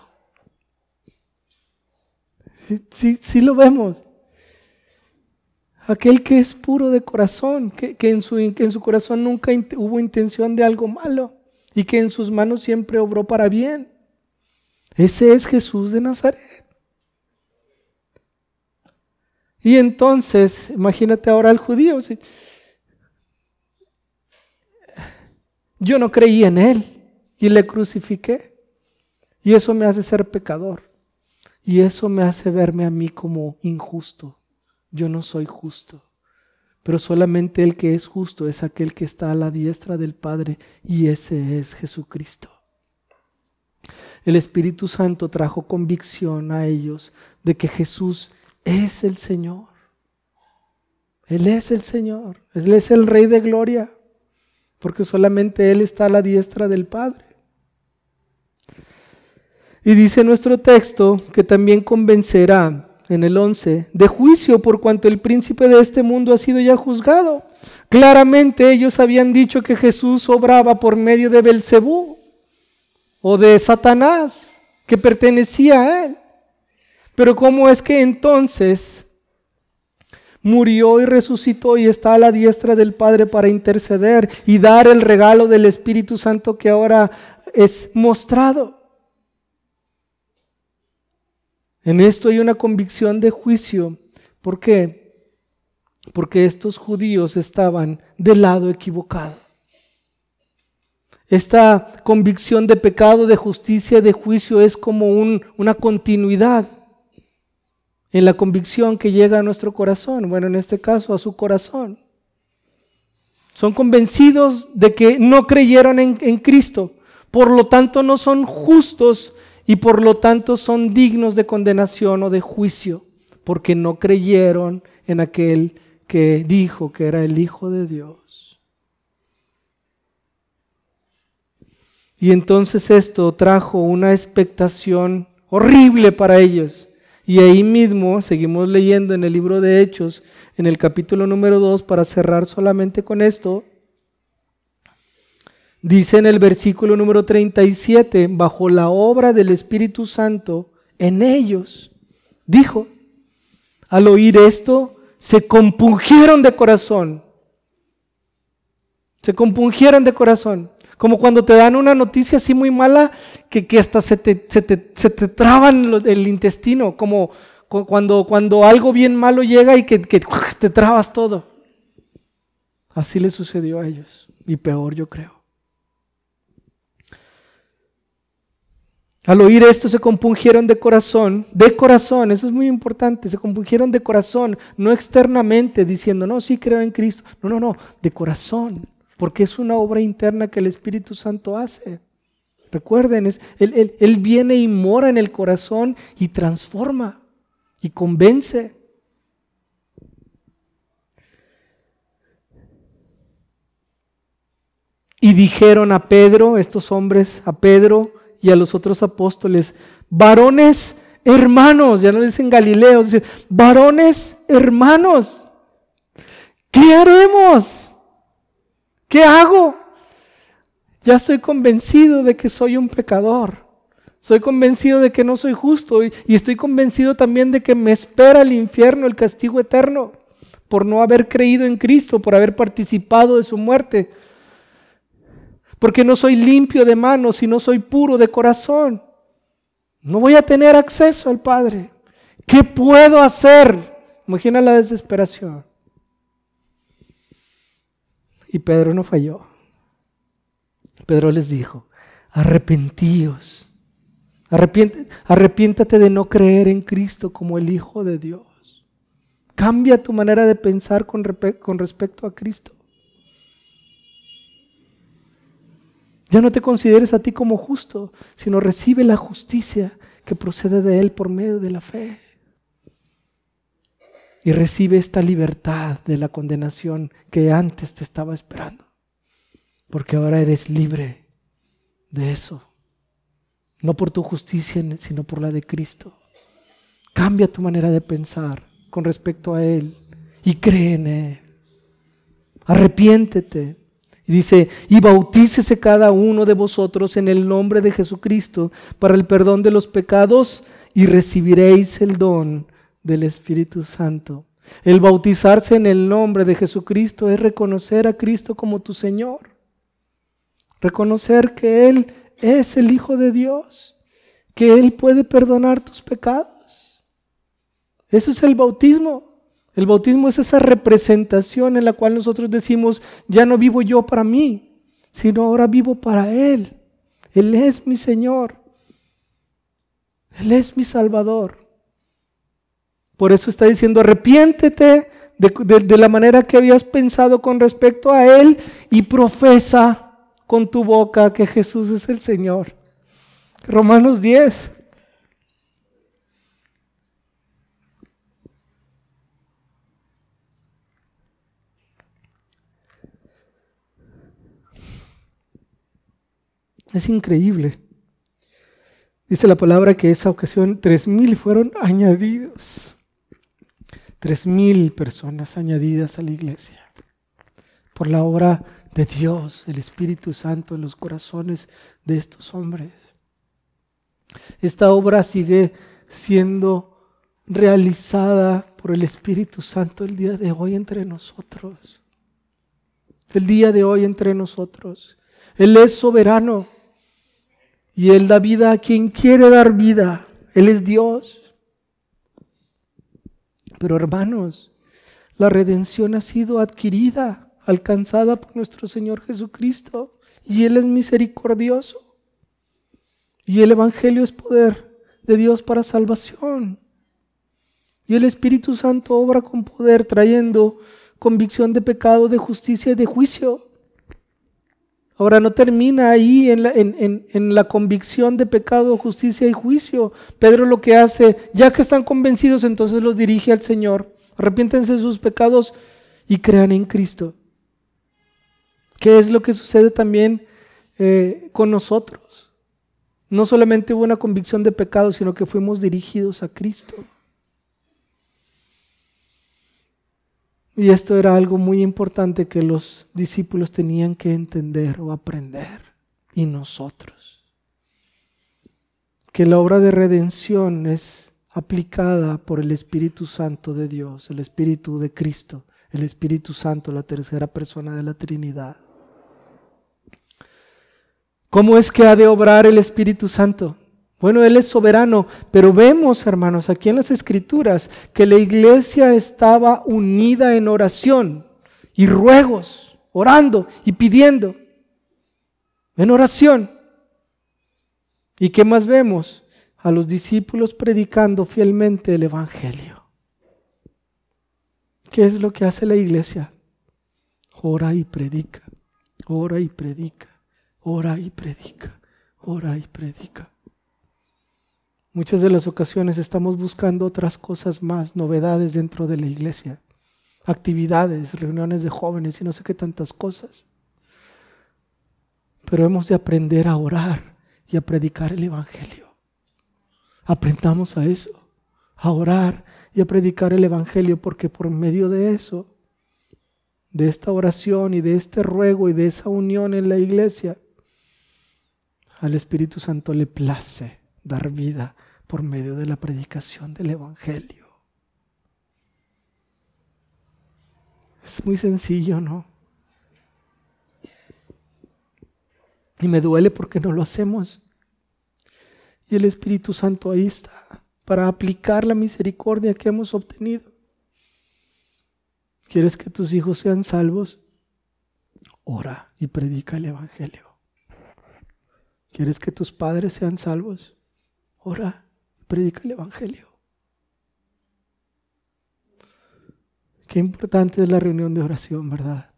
Sí, sí, lo vemos. Aquel que es puro de corazón, que, en su, en su corazón nunca hubo intención de algo malo y que en sus manos siempre obró para bien. Ese es Jesús de Nazaret. Y entonces, imagínate ahora al judío. Yo no creí en él y le crucifiqué. Y eso me hace ser pecador. Y eso me hace verme a mí como injusto. Yo no soy justo. Pero solamente el que es justo es aquel que está a la diestra del Padre y ese es Jesucristo. El Espíritu Santo trajo convicción a ellos de que Jesús es el Señor. Él es el Señor. Él es el Rey de Gloria. Porque solamente Él está a la diestra del Padre. Y dice nuestro texto que también convencerá en el 11 de juicio por cuanto el príncipe de este mundo ha sido ya juzgado. Claramente ellos habían dicho que Jesús obraba por medio de Belcebú o de Satanás que pertenecía a él. Pero ¿cómo es que entonces murió y resucitó y está a la diestra del Padre para interceder y dar el regalo del Espíritu Santo que ahora es mostrado? En esto hay una convicción de juicio. ¿Por qué? porque estos judíos estaban del lado equivocado. Esta convicción de pecado, de justicia de juicio es como una continuidad en la convicción que llega a nuestro corazón, bueno, en este caso a su corazón. Son convencidos de que no creyeron en, en Cristo, por lo tanto no son justos y por lo tanto son dignos de condenación o de juicio, porque no creyeron en aquel que dijo que era el Hijo de Dios. Y entonces esto trajo una expectación horrible para ellos. Y ahí mismo seguimos leyendo en el libro de Hechos, en el capítulo número 2, para cerrar solamente con esto. Dice en el versículo número 37, bajo la obra del Espíritu Santo en ellos, dijo, al oír esto, se compungieron de corazón. Se compungieron de corazón. Como cuando te dan una noticia así muy mala que, hasta se te, se te, traban el intestino. Como cuando, cuando algo bien malo llega y que, que te trabas todo. Así le sucedió a ellos. Y peor yo creo. Al oír esto se compungieron de corazón, de corazón, eso es muy importante, se compungieron de corazón, no externamente diciendo, no, sí creo en Cristo, no, no, no, de corazón, porque es una obra interna que el Espíritu Santo hace. Recuerden, es, él, él viene y mora en el corazón y transforma y convence. Y dijeron a Pedro, estos hombres, a Pedro, y a los otros apóstoles, varones hermanos, ya no dicen Galileos, dicen, varones hermanos, ¿qué haremos? ¿Qué hago? Ya estoy convencido de que soy un pecador. Soy convencido de que no soy justo y, y estoy convencido también de que me espera el infierno, el castigo eterno, por no haber creído en Cristo, por haber participado de su muerte porque no soy limpio de manos y no soy puro de corazón. No voy a tener acceso al Padre. ¿Qué puedo hacer? Imagina la desesperación. Y Pedro no falló. Pedro les dijo, arrepentíos. arrepiéntate de no creer en Cristo como el Hijo de Dios. Cambia tu manera de pensar con, respecto a Cristo. Ya no te consideres a ti como justo, sino recibe la justicia que procede de Él por medio de la fe. Y recibe esta libertad de la condenación que antes te estaba esperando. Porque ahora eres libre de eso. No por tu justicia, sino por la de Cristo. Cambia tu manera de pensar con respecto a Él y cree en Él. Arrepiéntete y dice, y bautícese cada uno de vosotros en el nombre de Jesucristo para el perdón de los pecados y recibiréis el don del Espíritu Santo. El bautizarse en el nombre de Jesucristo es reconocer a Cristo como tu Señor. Reconocer que Él es el Hijo de Dios, que Él puede perdonar tus pecados. Eso es el bautismo. El bautismo es esa representación en la cual nosotros decimos, ya no vivo yo para mí, sino ahora vivo para Él. Él es mi Señor. Él es mi Salvador. Por eso está diciendo, arrepiéntete de, la manera que habías pensado con respecto a Él y profesa con tu boca que Jesús es el Señor. Romanos 10. Es increíble. Dice la palabra que esa ocasión tres mil fueron añadidos. Tres mil personas añadidas a la iglesia por la obra de Dios, el Espíritu Santo en los corazones de estos hombres. Esta obra sigue siendo realizada por el Espíritu Santo el día de hoy entre nosotros. El día de hoy entre nosotros. Él es soberano. Y Él da vida a quien quiere dar vida. Él es Dios. Pero hermanos, La redención ha sido adquirida, alcanzada por nuestro Señor Jesucristo. Y Él es misericordioso. Y el Evangelio es poder de Dios para salvación. Y el Espíritu Santo obra con poder trayendo convicción de pecado, de justicia y de juicio. Ahora no termina ahí en la, en, la, convicción de pecado, justicia y juicio. Pedro lo que hace, ya que están convencidos, entonces los dirige al Señor. Arrepiéntense de sus pecados y crean en Cristo. ¿Qué es lo que sucede también eh, con nosotros? No solamente hubo una convicción de pecado, sino que fuimos dirigidos a Cristo. Y esto era algo muy importante que los discípulos tenían que entender o aprender. Y nosotros. Que la obra de redención es aplicada por el Espíritu Santo de Dios, el Espíritu de Cristo, el Espíritu Santo, la tercera persona de la Trinidad. ¿Cómo es que ha de obrar el Espíritu Santo? Bueno, Él es soberano, pero vemos, hermanos, aquí en las Escrituras que la iglesia estaba unida en oración y ruegos, orando y pidiendo. En oración. ¿Y qué más vemos? A los discípulos predicando fielmente el Evangelio. ¿Qué es lo que hace la iglesia? Ora y predica, ora y predica, ora y predica, ora y predica. Muchas de las ocasiones estamos buscando otras cosas más, novedades dentro de la iglesia, actividades, reuniones de jóvenes y no sé qué tantas cosas. Pero hemos de aprender a orar y a predicar el Evangelio. Aprendamos a eso, a orar y a predicar el Evangelio, porque por medio de eso, de esta oración y de este ruego y de esa unión en la iglesia, al Espíritu Santo le place dar vida por medio de la predicación del Evangelio. Es muy sencillo, ¿no? Y me duele porque no lo hacemos. Y el Espíritu Santo ahí está para aplicar la misericordia que hemos obtenido. ¿Quieres que tus hijos sean salvos? Ora y predica el Evangelio. ¿Quieres que tus padres sean salvos? Ora predica el Evangelio. Qué importante es la reunión de oración, ¿verdad?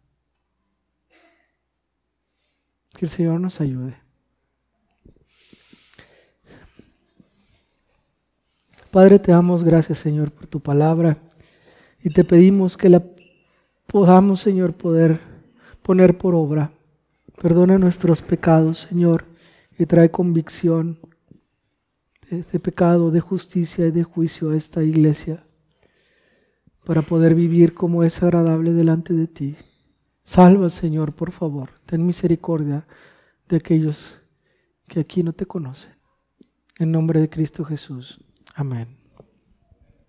Que el Señor nos ayude. Padre, te damos gracias, Señor, por tu palabra y te pedimos que la podamos, Señor, poder poner por obra. Perdona nuestros pecados, Señor, y trae convicción de, pecado, de justicia y de juicio a esta iglesia para poder vivir como es agradable delante de ti. Salva, Señor, por favor. Ten misericordia de aquellos que aquí no te conocen. En nombre de Cristo Jesús. Amén.